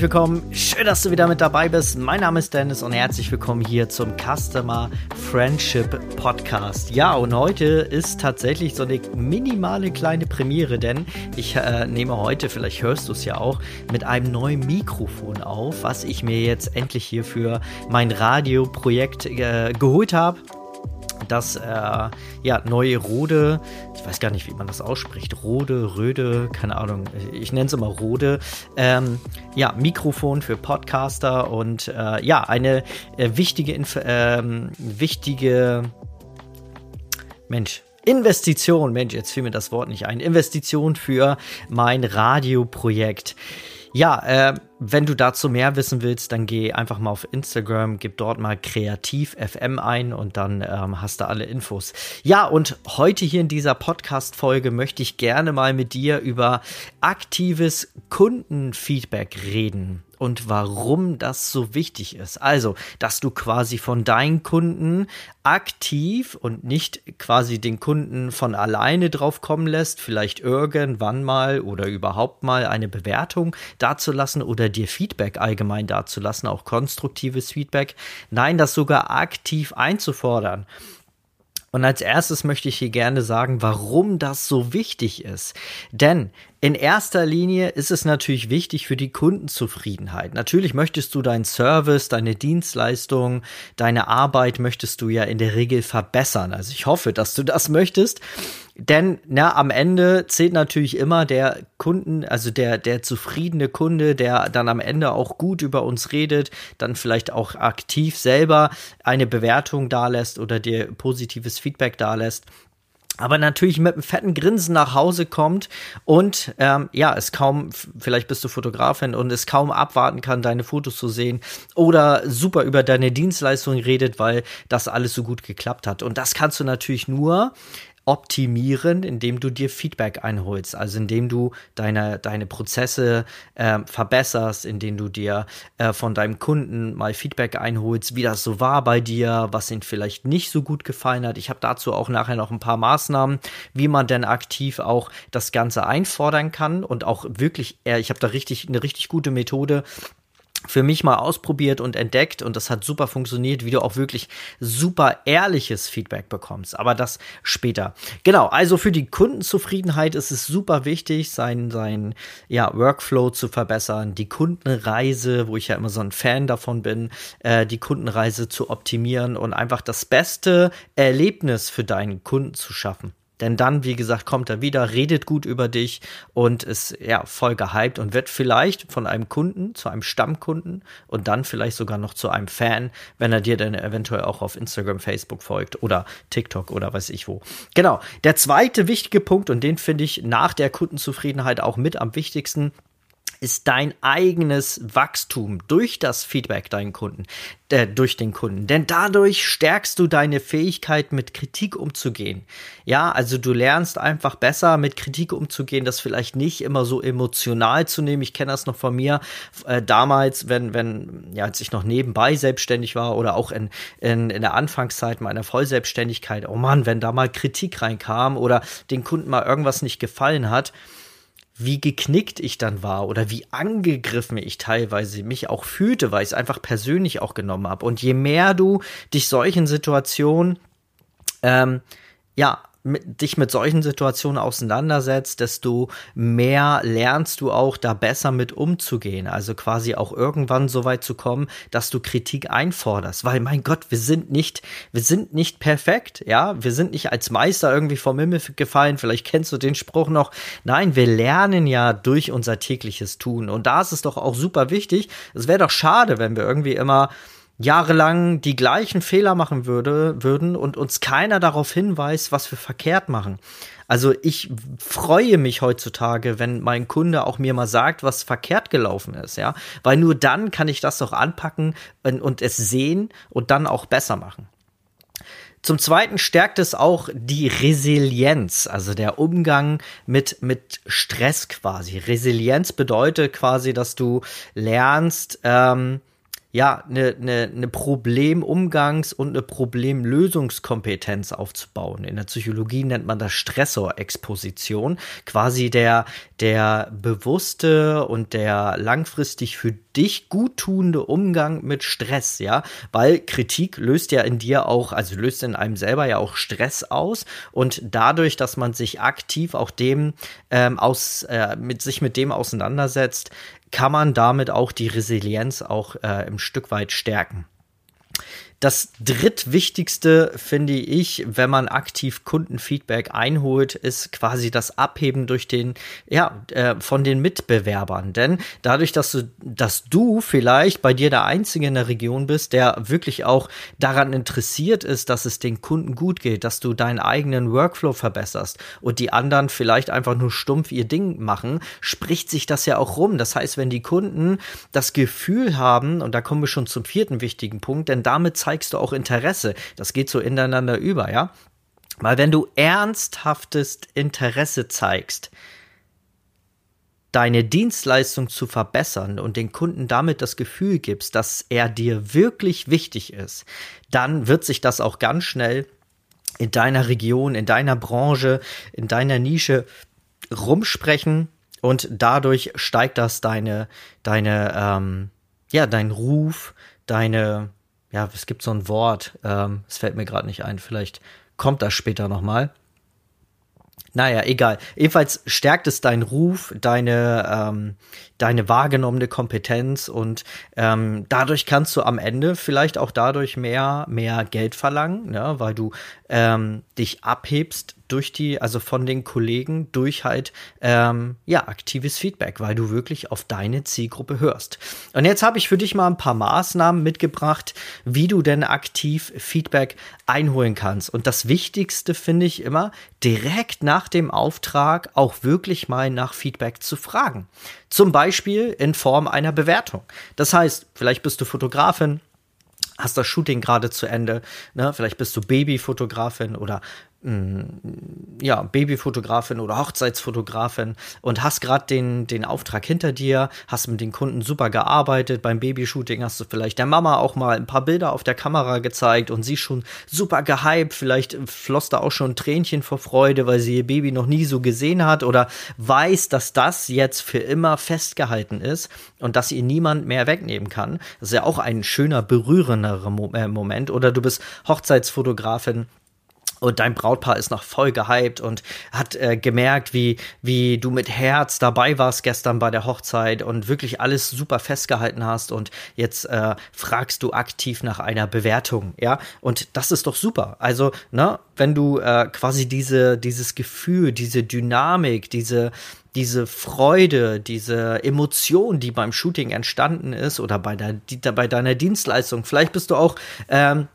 Herzlich willkommen. Schön, dass du wieder mit dabei bist. Mein Name ist Dennis und herzlich willkommen hier zum Customer Friendship Podcast. Ja, und heute ist tatsächlich so eine minimale kleine Premiere, denn ich äh, nehme heute, vielleicht hörst du es ja auch, mit einem neuen Mikrofon auf, was ich mir jetzt endlich hier für mein Radioprojekt äh, geholt habe das äh, ja, neue Rode, ich weiß gar nicht, wie man das ausspricht, Rode, Röde, keine Ahnung, ich nenne es immer Rode, ähm, ja, Mikrofon für Podcaster und äh, ja, eine äh, wichtige, Inf ähm, wichtige, Mensch, Investition, Mensch, jetzt fiel mir das Wort nicht ein, Investition für mein Radioprojekt. Ja, äh, wenn du dazu mehr wissen willst, dann geh einfach mal auf Instagram, gib dort mal Kreativ FM ein und dann ähm, hast du alle Infos. Ja, und heute hier in dieser Podcast-Folge möchte ich gerne mal mit dir über aktives Kundenfeedback reden und warum das so wichtig ist. Also, dass du quasi von deinen Kunden aktiv und nicht quasi den Kunden von alleine drauf kommen lässt, vielleicht irgendwann mal oder überhaupt mal eine Bewertung dazulassen oder dir Feedback allgemein dazulassen, auch konstruktives Feedback. Nein, das sogar aktiv einzufordern. Und als erstes möchte ich hier gerne sagen, warum das so wichtig ist. Denn in erster Linie ist es natürlich wichtig für die Kundenzufriedenheit. Natürlich möchtest du deinen Service, deine Dienstleistung, deine Arbeit möchtest du ja in der Regel verbessern. Also ich hoffe, dass du das möchtest. Denn na, am Ende zählt natürlich immer der Kunden, also der, der zufriedene Kunde, der dann am Ende auch gut über uns redet, dann vielleicht auch aktiv selber eine Bewertung dalässt oder dir positives Feedback dalässt aber natürlich mit einem fetten Grinsen nach Hause kommt und ähm, ja, es kaum, vielleicht bist du Fotografin und es kaum abwarten kann, deine Fotos zu sehen oder super über deine Dienstleistung redet, weil das alles so gut geklappt hat. Und das kannst du natürlich nur, optimieren, indem du dir Feedback einholst, also indem du deine, deine Prozesse äh, verbesserst, indem du dir äh, von deinem Kunden mal Feedback einholst, wie das so war bei dir, was ihn vielleicht nicht so gut gefallen hat. Ich habe dazu auch nachher noch ein paar Maßnahmen, wie man denn aktiv auch das Ganze einfordern kann und auch wirklich, äh, ich habe da richtig eine richtig gute Methode, für mich mal ausprobiert und entdeckt und das hat super funktioniert, wie du auch wirklich super ehrliches Feedback bekommst. Aber das später. Genau, also für die Kundenzufriedenheit ist es super wichtig, sein, sein ja, Workflow zu verbessern, die Kundenreise, wo ich ja immer so ein Fan davon bin, äh, die Kundenreise zu optimieren und einfach das beste Erlebnis für deinen Kunden zu schaffen. Denn dann, wie gesagt, kommt er wieder, redet gut über dich und ist ja voll gehypt und wird vielleicht von einem Kunden zu einem Stammkunden und dann vielleicht sogar noch zu einem Fan, wenn er dir dann eventuell auch auf Instagram, Facebook folgt oder TikTok oder weiß ich wo. Genau. Der zweite wichtige Punkt und den finde ich nach der Kundenzufriedenheit auch mit am wichtigsten ist dein eigenes Wachstum durch das Feedback deinen Kunden, äh, durch den Kunden. Denn dadurch stärkst du deine Fähigkeit, mit Kritik umzugehen. Ja, also du lernst einfach besser mit Kritik umzugehen, das vielleicht nicht immer so emotional zu nehmen. Ich kenne das noch von mir äh, damals, wenn, wenn, ja, als ich noch nebenbei selbstständig war oder auch in, in, in der Anfangszeit meiner Vollselbstständigkeit. Oh Mann, wenn da mal Kritik reinkam oder den Kunden mal irgendwas nicht gefallen hat, wie geknickt ich dann war oder wie angegriffen ich teilweise mich auch fühlte, weil ich es einfach persönlich auch genommen habe. Und je mehr du dich solchen Situationen ähm, ja mit, dich mit solchen Situationen auseinandersetzt, desto mehr lernst du auch da besser mit umzugehen. Also quasi auch irgendwann so weit zu kommen, dass du Kritik einforderst. Weil mein Gott, wir sind nicht, wir sind nicht perfekt, ja. Wir sind nicht als Meister irgendwie vom Himmel gefallen. Vielleicht kennst du den Spruch noch. Nein, wir lernen ja durch unser tägliches Tun. Und da ist es doch auch super wichtig. Es wäre doch schade, wenn wir irgendwie immer jahrelang die gleichen Fehler machen würde, würden und uns keiner darauf hinweist, was wir verkehrt machen. Also ich freue mich heutzutage, wenn mein Kunde auch mir mal sagt, was verkehrt gelaufen ist, ja, weil nur dann kann ich das doch anpacken und, es sehen und dann auch besser machen. Zum Zweiten stärkt es auch die Resilienz, also der Umgang mit, mit Stress quasi. Resilienz bedeutet quasi, dass du lernst, ähm, ja, eine, eine, eine Problemumgangs- und eine Problemlösungskompetenz aufzubauen. In der Psychologie nennt man das Stressorexposition. Quasi der, der bewusste und der langfristig für dich guttunende Umgang mit Stress, ja. Weil Kritik löst ja in dir auch, also löst in einem selber ja auch Stress aus. Und dadurch, dass man sich aktiv auch dem ähm, aus, äh, mit sich mit dem auseinandersetzt, kann man damit auch die Resilienz auch äh, ein Stück weit stärken. Das drittwichtigste finde ich, wenn man aktiv Kundenfeedback einholt, ist quasi das Abheben durch den, ja, äh, von den Mitbewerbern. Denn dadurch, dass du, dass du vielleicht bei dir der Einzige in der Region bist, der wirklich auch daran interessiert ist, dass es den Kunden gut geht, dass du deinen eigenen Workflow verbesserst und die anderen vielleicht einfach nur stumpf ihr Ding machen, spricht sich das ja auch rum. Das heißt, wenn die Kunden das Gefühl haben, und da kommen wir schon zum vierten wichtigen Punkt, denn damit zeigst du auch Interesse. Das geht so ineinander über, ja. Weil wenn du ernsthaftes Interesse zeigst, deine Dienstleistung zu verbessern und den Kunden damit das Gefühl gibst, dass er dir wirklich wichtig ist, dann wird sich das auch ganz schnell in deiner Region, in deiner Branche, in deiner Nische rumsprechen und dadurch steigt das deine, deine, ähm, ja, dein Ruf, deine, ja, es gibt so ein Wort, ähm, es fällt mir gerade nicht ein, vielleicht kommt das später nochmal. Naja, egal. Jedenfalls stärkt es deinen Ruf, deine, ähm, deine wahrgenommene Kompetenz und ähm, dadurch kannst du am Ende vielleicht auch dadurch mehr, mehr Geld verlangen, ne, weil du ähm, dich abhebst durch die, also von den Kollegen durch halt ähm, ja aktives Feedback, weil du wirklich auf deine Zielgruppe hörst. Und jetzt habe ich für dich mal ein paar Maßnahmen mitgebracht, wie du denn aktiv Feedback einholen kannst. Und das Wichtigste finde ich immer, direkt nach dem Auftrag auch wirklich mal nach Feedback zu fragen. Zum Beispiel in Form einer Bewertung. Das heißt, vielleicht bist du Fotografin, hast das Shooting gerade zu Ende, ne? vielleicht bist du Babyfotografin oder ja, Babyfotografin oder Hochzeitsfotografin und hast gerade den, den Auftrag hinter dir, hast mit den Kunden super gearbeitet. Beim Babyshooting hast du vielleicht der Mama auch mal ein paar Bilder auf der Kamera gezeigt und sie schon super gehypt. Vielleicht floss da auch schon ein Tränchen vor Freude, weil sie ihr Baby noch nie so gesehen hat oder weiß, dass das jetzt für immer festgehalten ist und dass ihr niemand mehr wegnehmen kann. Das ist ja auch ein schöner, berührenderer äh, Moment. Oder du bist Hochzeitsfotografin und dein Brautpaar ist noch voll gehypt und hat äh, gemerkt, wie, wie du mit Herz dabei warst gestern bei der Hochzeit und wirklich alles super festgehalten hast und jetzt äh, fragst du aktiv nach einer Bewertung, ja? Und das ist doch super. Also, ne, wenn du äh, quasi diese, dieses Gefühl, diese Dynamik, diese, diese Freude, diese Emotion, die beim Shooting entstanden ist oder bei, der, bei deiner Dienstleistung. Vielleicht bist du auch ähm,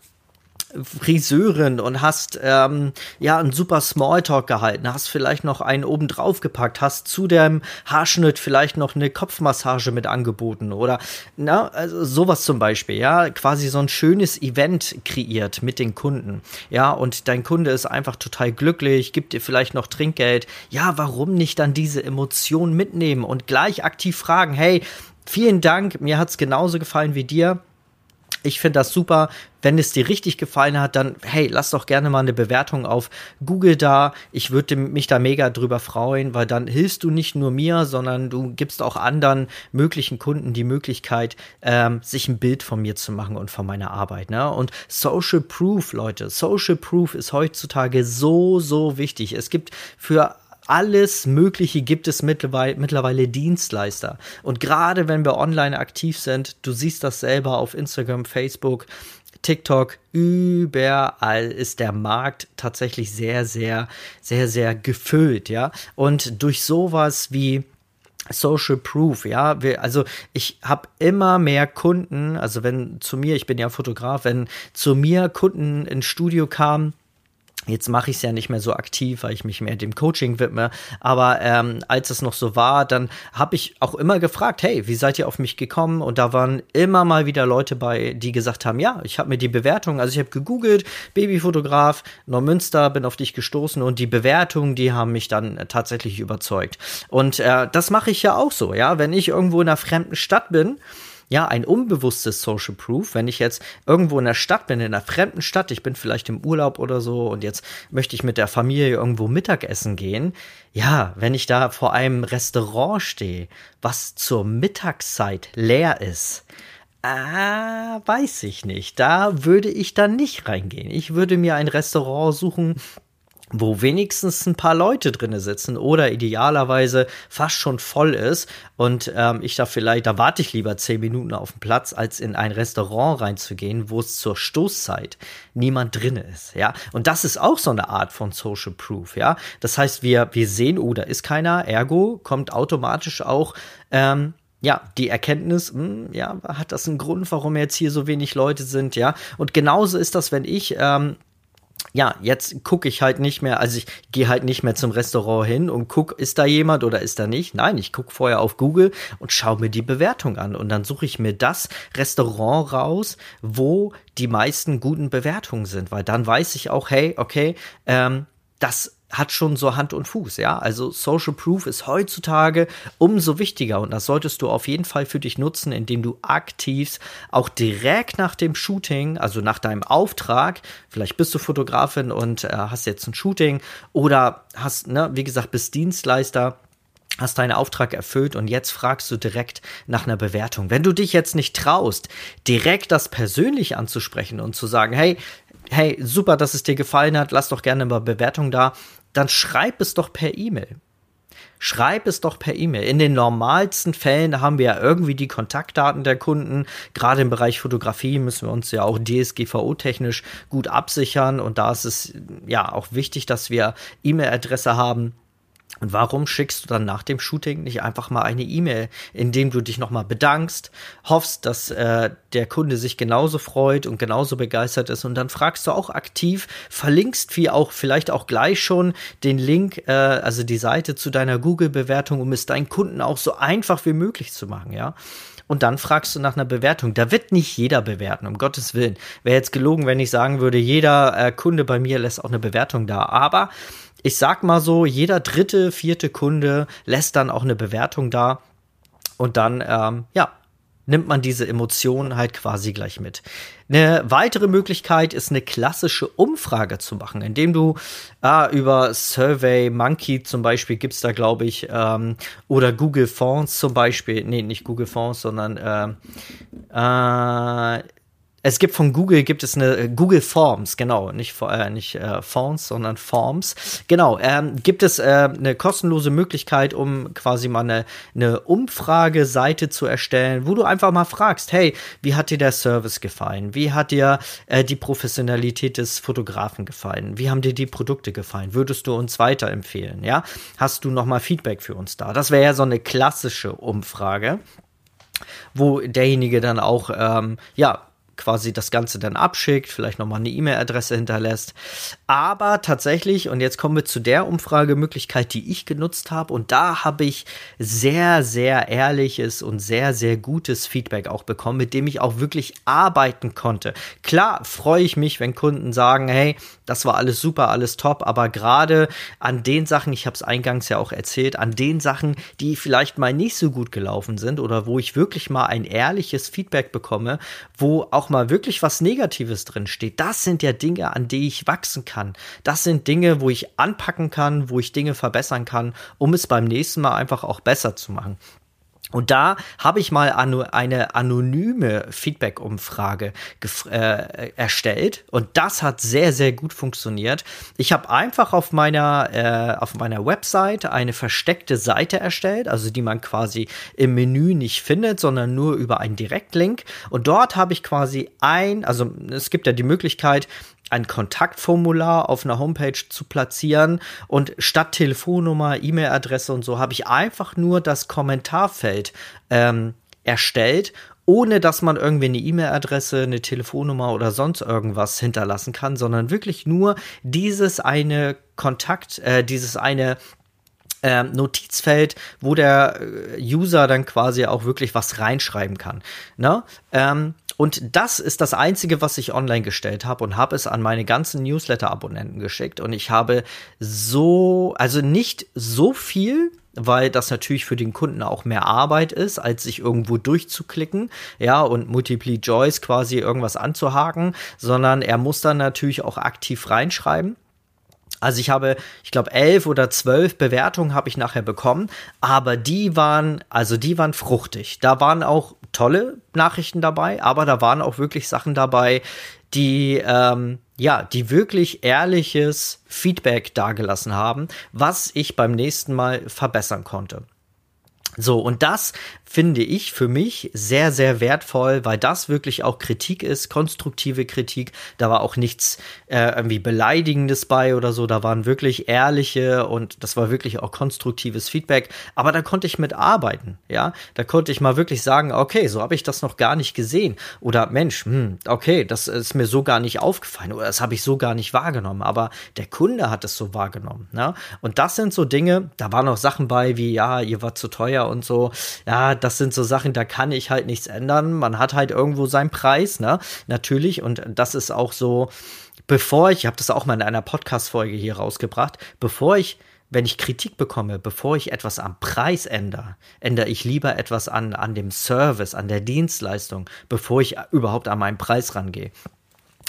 Friseurin und hast ähm, ja einen super Smalltalk gehalten, hast vielleicht noch einen oben drauf gepackt, hast zu dem Haarschnitt vielleicht noch eine Kopfmassage mit angeboten oder na, also sowas zum Beispiel, ja, quasi so ein schönes Event kreiert mit den Kunden, ja, und dein Kunde ist einfach total glücklich, gibt dir vielleicht noch Trinkgeld, ja, warum nicht dann diese Emotion mitnehmen und gleich aktiv fragen, hey, vielen Dank, mir hat's genauso gefallen wie dir ich finde das super. Wenn es dir richtig gefallen hat, dann hey, lass doch gerne mal eine Bewertung auf Google da. Ich würde mich da mega drüber freuen, weil dann hilfst du nicht nur mir, sondern du gibst auch anderen möglichen Kunden die Möglichkeit, ähm, sich ein Bild von mir zu machen und von meiner Arbeit. Ne? Und Social Proof, Leute, Social Proof ist heutzutage so, so wichtig. Es gibt für alles Mögliche gibt es mittlerweile, mittlerweile Dienstleister. Und gerade wenn wir online aktiv sind, du siehst das selber auf Instagram, Facebook, TikTok, überall ist der Markt tatsächlich sehr, sehr, sehr, sehr gefüllt, ja. Und durch sowas wie Social Proof, ja, wir, also ich habe immer mehr Kunden, also wenn zu mir, ich bin ja Fotograf, wenn zu mir Kunden ins Studio kamen, Jetzt mache ich es ja nicht mehr so aktiv, weil ich mich mehr dem Coaching widme. Aber ähm, als es noch so war, dann habe ich auch immer gefragt, hey, wie seid ihr auf mich gekommen? Und da waren immer mal wieder Leute bei, die gesagt haben, ja, ich habe mir die Bewertung, also ich habe gegoogelt, Babyfotograf, Neumünster, bin auf dich gestoßen und die Bewertungen, die haben mich dann äh, tatsächlich überzeugt. Und äh, das mache ich ja auch so, ja, wenn ich irgendwo in einer fremden Stadt bin, ja, ein unbewusstes Social Proof. Wenn ich jetzt irgendwo in der Stadt bin, in einer fremden Stadt, ich bin vielleicht im Urlaub oder so und jetzt möchte ich mit der Familie irgendwo Mittagessen gehen. Ja, wenn ich da vor einem Restaurant stehe, was zur Mittagszeit leer ist, Ah, weiß ich nicht. Da würde ich dann nicht reingehen. Ich würde mir ein Restaurant suchen, wo wenigstens ein paar Leute drinne sitzen oder idealerweise fast schon voll ist und ähm, ich da vielleicht, da warte ich lieber zehn Minuten auf den Platz, als in ein Restaurant reinzugehen, wo es zur Stoßzeit niemand drinne ist, ja. Und das ist auch so eine Art von Social Proof, ja. Das heißt, wir, wir sehen, oh, da ist keiner, ergo kommt automatisch auch ähm, ja, die Erkenntnis, mh, hm, ja, hat das einen Grund, warum jetzt hier so wenig Leute sind, ja. Und genauso ist das, wenn ich, ähm, ja, jetzt gucke ich halt nicht mehr, also ich gehe halt nicht mehr zum Restaurant hin und guck, ist da jemand oder ist da nicht? Nein, ich gucke vorher auf Google und schaue mir die Bewertung an und dann suche ich mir das Restaurant raus, wo die meisten guten Bewertungen sind, weil dann weiß ich auch, hey, okay, ähm, das hat schon so Hand und Fuß, ja. Also Social Proof ist heutzutage umso wichtiger und das solltest du auf jeden Fall für dich nutzen, indem du aktiv auch direkt nach dem Shooting, also nach deinem Auftrag, vielleicht bist du Fotografin und äh, hast jetzt ein Shooting oder hast, ne, wie gesagt, bist Dienstleister hast deinen Auftrag erfüllt und jetzt fragst du direkt nach einer Bewertung. Wenn du dich jetzt nicht traust, direkt das persönlich anzusprechen und zu sagen, hey, hey, super, dass es dir gefallen hat, lass doch gerne mal Bewertung da, dann schreib es doch per E-Mail. Schreib es doch per E-Mail. In den normalsten Fällen haben wir ja irgendwie die Kontaktdaten der Kunden. Gerade im Bereich Fotografie müssen wir uns ja auch DSGVO-technisch gut absichern. Und da ist es ja auch wichtig, dass wir E-Mail-Adresse haben und warum schickst du dann nach dem Shooting nicht einfach mal eine E-Mail, in dem du dich nochmal bedankst, hoffst, dass äh, der Kunde sich genauso freut und genauso begeistert ist und dann fragst du auch aktiv, verlinkst wie auch vielleicht auch gleich schon den Link, äh, also die Seite zu deiner Google-Bewertung, um es deinen Kunden auch so einfach wie möglich zu machen, ja und dann fragst du nach einer Bewertung. Da wird nicht jeder bewerten, um Gottes Willen. Wäre jetzt gelogen, wenn ich sagen würde, jeder äh, Kunde bei mir lässt auch eine Bewertung da. Aber ich sag mal so, jeder dritte, vierte Kunde lässt dann auch eine Bewertung da. Und dann, ähm, ja, nimmt man diese Emotionen halt quasi gleich mit. Eine weitere Möglichkeit ist eine klassische Umfrage zu machen, indem du äh, über Survey Monkey zum Beispiel gibt's da, glaube ich, ähm, oder Google Fonts zum Beispiel, nee, nicht Google Fonts, sondern äh, äh, es gibt von Google gibt es eine äh, Google Forms, genau, nicht äh, nicht äh, Fonts, sondern Forms. Genau, ähm, gibt es äh, eine kostenlose Möglichkeit, um quasi mal eine, eine Umfrageseite zu erstellen, wo du einfach mal fragst, hey, wie hat dir der Service gefallen? Wie hat dir äh, die Professionalität des Fotografen gefallen? Wie haben dir die Produkte gefallen? Würdest du uns weiterempfehlen? Ja, hast du noch mal Feedback für uns da? Das wäre ja so eine klassische Umfrage wo derjenige dann auch ähm, ja quasi das Ganze dann abschickt, vielleicht nochmal eine E-Mail-Adresse hinterlässt. Aber tatsächlich, und jetzt kommen wir zu der Umfragemöglichkeit, die ich genutzt habe, und da habe ich sehr, sehr ehrliches und sehr, sehr gutes Feedback auch bekommen, mit dem ich auch wirklich arbeiten konnte. Klar freue ich mich, wenn Kunden sagen, hey, das war alles super, alles top, aber gerade an den Sachen, ich habe es eingangs ja auch erzählt, an den Sachen, die vielleicht mal nicht so gut gelaufen sind oder wo ich wirklich mal ein ehrliches Feedback bekomme, wo auch mal wirklich was Negatives drin steht, das sind ja Dinge, an die ich wachsen kann. Das sind Dinge, wo ich anpacken kann, wo ich Dinge verbessern kann, um es beim nächsten Mal einfach auch besser zu machen. Und da habe ich mal eine anonyme Feedback-Umfrage äh, erstellt und das hat sehr, sehr gut funktioniert. Ich habe einfach auf meiner, äh, auf meiner Website eine versteckte Seite erstellt, also die man quasi im Menü nicht findet, sondern nur über einen Direktlink. Und dort habe ich quasi ein, also es gibt ja die Möglichkeit, ein Kontaktformular auf einer Homepage zu platzieren und statt Telefonnummer, E-Mail-Adresse und so habe ich einfach nur das Kommentarfeld ähm, erstellt ohne dass man irgendwie eine E-Mail-Adresse, eine Telefonnummer oder sonst irgendwas hinterlassen kann, sondern wirklich nur dieses eine Kontakt, äh, dieses eine äh, Notizfeld, wo der äh, User dann quasi auch wirklich was reinschreiben kann. Ne? Ähm, und das ist das Einzige, was ich online gestellt habe und habe es an meine ganzen Newsletter-Abonnenten geschickt. Und ich habe so, also nicht so viel weil das natürlich für den Kunden auch mehr Arbeit ist, als sich irgendwo durchzuklicken, ja, und Multiple Joys quasi irgendwas anzuhaken, sondern er muss dann natürlich auch aktiv reinschreiben. Also ich habe, ich glaube, elf oder zwölf Bewertungen habe ich nachher bekommen, aber die waren, also die waren fruchtig. Da waren auch tolle Nachrichten dabei, aber da waren auch wirklich Sachen dabei, die, ähm, ja, die wirklich ehrliches Feedback dargelassen haben, was ich beim nächsten Mal verbessern konnte. So, und das finde ich für mich sehr, sehr wertvoll, weil das wirklich auch Kritik ist, konstruktive Kritik. Da war auch nichts äh, irgendwie Beleidigendes bei oder so. Da waren wirklich ehrliche und das war wirklich auch konstruktives Feedback. Aber da konnte ich mitarbeiten, ja. Da konnte ich mal wirklich sagen, okay, so habe ich das noch gar nicht gesehen. Oder Mensch, hm, okay, das ist mir so gar nicht aufgefallen oder das habe ich so gar nicht wahrgenommen. Aber der Kunde hat es so wahrgenommen. Ne? Und das sind so Dinge, da waren noch Sachen bei wie, ja, ihr war zu teuer und so. Ja, das sind so Sachen, da kann ich halt nichts ändern. Man hat halt irgendwo seinen Preis, ne? Natürlich. Und das ist auch so, bevor ich, ich habe das auch mal in einer Podcast-Folge hier rausgebracht, bevor ich wenn ich Kritik bekomme, bevor ich etwas am Preis ändere, ändere ich lieber etwas an, an dem Service, an der Dienstleistung, bevor ich überhaupt an meinen Preis rangehe.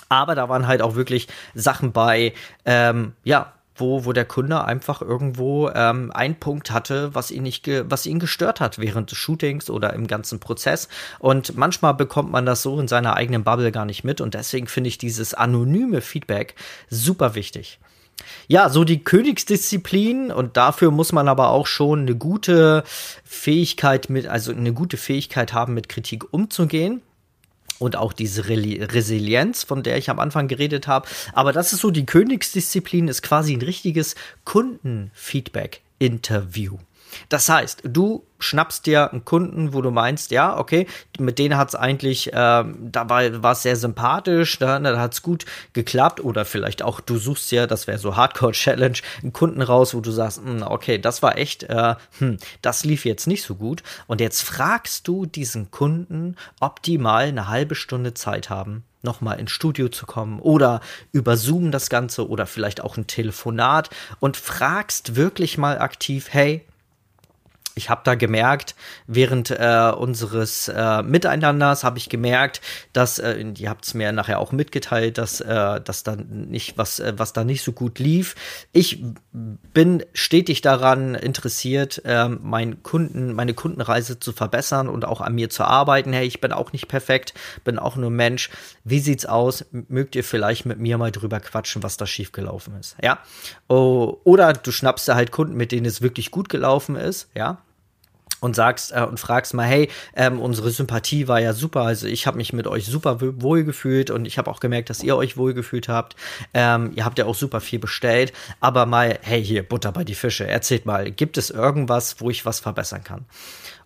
Aber da waren halt auch wirklich Sachen bei, ähm, ja, wo, wo der Kunde einfach irgendwo ähm, einen Punkt hatte, was ihn nicht, was ihn gestört hat während des Shootings oder im ganzen Prozess. Und manchmal bekommt man das so in seiner eigenen Bubble gar nicht mit. Und deswegen finde ich dieses anonyme Feedback super wichtig. Ja, so die Königsdisziplin und dafür muss man aber auch schon eine gute Fähigkeit mit, also eine gute Fähigkeit haben, mit Kritik umzugehen und auch diese Resilienz, von der ich am Anfang geredet habe. Aber das ist so die Königsdisziplin, ist quasi ein richtiges Kundenfeedback-Interview. Das heißt, du schnappst dir einen Kunden, wo du meinst, ja, okay, mit denen hat es eigentlich, äh, da war es sehr sympathisch, da, da hat es gut geklappt. Oder vielleicht auch, du suchst ja, das wäre so Hardcore-Challenge, einen Kunden raus, wo du sagst, mh, hm, okay, das war echt, äh, hm, das lief jetzt nicht so gut. Und jetzt fragst du diesen Kunden, ob die mal eine halbe Stunde Zeit haben, nochmal ins Studio zu kommen oder über Zoom das Ganze oder vielleicht auch ein Telefonat und fragst wirklich mal aktiv, hey, ich habe da gemerkt, während äh, unseres äh, Miteinanders habe ich gemerkt, dass, äh, ihr habt es mir nachher auch mitgeteilt, dass, äh, dass da nicht was, äh, was da nicht so gut lief. Ich bin stetig daran interessiert, äh, meinen Kunden, meine Kundenreise zu verbessern und auch an mir zu arbeiten. Hey, ich bin auch nicht perfekt, bin auch nur Mensch. Wie sieht's aus? Mögt ihr vielleicht mit mir mal drüber quatschen, was da schiefgelaufen ist? Ja. Oh, oder du schnappst da halt Kunden, mit denen es wirklich gut gelaufen ist, ja und sagst äh, und fragst mal, hey, ähm, unsere Sympathie war ja super, also ich habe mich mit euch super wohl gefühlt und ich habe auch gemerkt, dass ihr euch wohl gefühlt habt. Ähm, ihr habt ja auch super viel bestellt, aber mal, hey, hier Butter bei die Fische. Erzählt mal, gibt es irgendwas, wo ich was verbessern kann?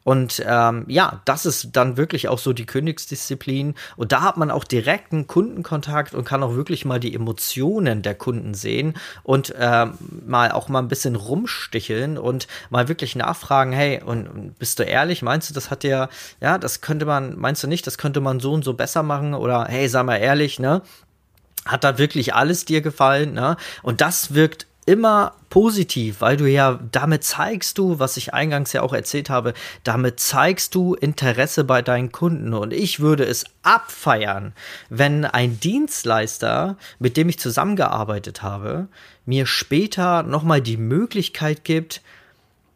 Und ähm, ja, das ist dann wirklich auch so die Königsdisziplin. Und da hat man auch direkten Kundenkontakt und kann auch wirklich mal die Emotionen der Kunden sehen und ähm, mal auch mal ein bisschen rumsticheln und mal wirklich nachfragen, hey, und, bist du ehrlich? Meinst du, das hat dir, ja, das könnte man, meinst du nicht, das könnte man so und so besser machen? Oder hey, sag mal ehrlich, ne? Hat da wirklich alles dir gefallen? Ne? Und das wirkt immer positiv, weil du ja damit zeigst du, was ich eingangs ja auch erzählt habe, damit zeigst du Interesse bei deinen Kunden. Und ich würde es abfeiern, wenn ein Dienstleister, mit dem ich zusammengearbeitet habe, mir später nochmal die Möglichkeit gibt,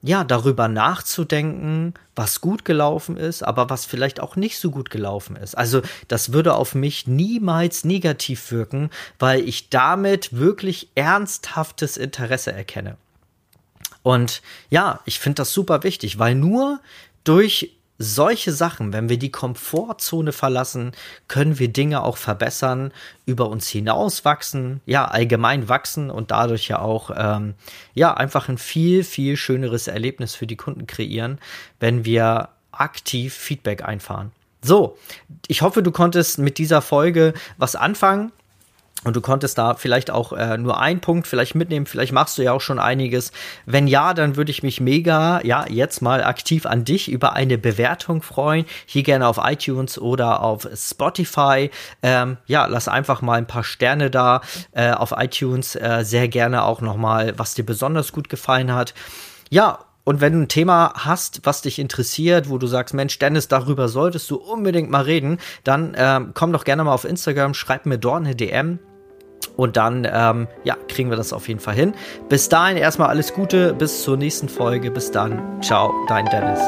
ja, darüber nachzudenken, was gut gelaufen ist, aber was vielleicht auch nicht so gut gelaufen ist. Also das würde auf mich niemals negativ wirken, weil ich damit wirklich ernsthaftes Interesse erkenne. Und ja, ich finde das super wichtig, weil nur durch solche Sachen, wenn wir die Komfortzone verlassen, können wir Dinge auch verbessern, über uns hinaus wachsen, ja, allgemein wachsen und dadurch ja auch, ähm, ja, einfach ein viel, viel schöneres Erlebnis für die Kunden kreieren, wenn wir aktiv Feedback einfahren. So, ich hoffe, du konntest mit dieser Folge was anfangen. Und du konntest da vielleicht auch äh, nur einen Punkt vielleicht mitnehmen, vielleicht machst du ja auch schon einiges. Wenn ja, dann würde ich mich mega, ja, jetzt mal aktiv an dich über eine Bewertung freuen. Hier gerne auf iTunes oder auf Spotify. Ähm, ja, lass einfach mal ein paar Sterne da äh, auf iTunes. Äh, sehr gerne auch nochmal, was dir besonders gut gefallen hat. Ja, und wenn du ein Thema hast, was dich interessiert, wo du sagst, Mensch, Dennis, darüber solltest du unbedingt mal reden, dann ähm, komm doch gerne mal auf Instagram, schreib mir dort eine DM. Und dann, ähm, ja, kriegen wir das auf jeden Fall hin. Bis dahin erstmal alles Gute, bis zur nächsten Folge. Bis dann. Ciao, dein Dennis.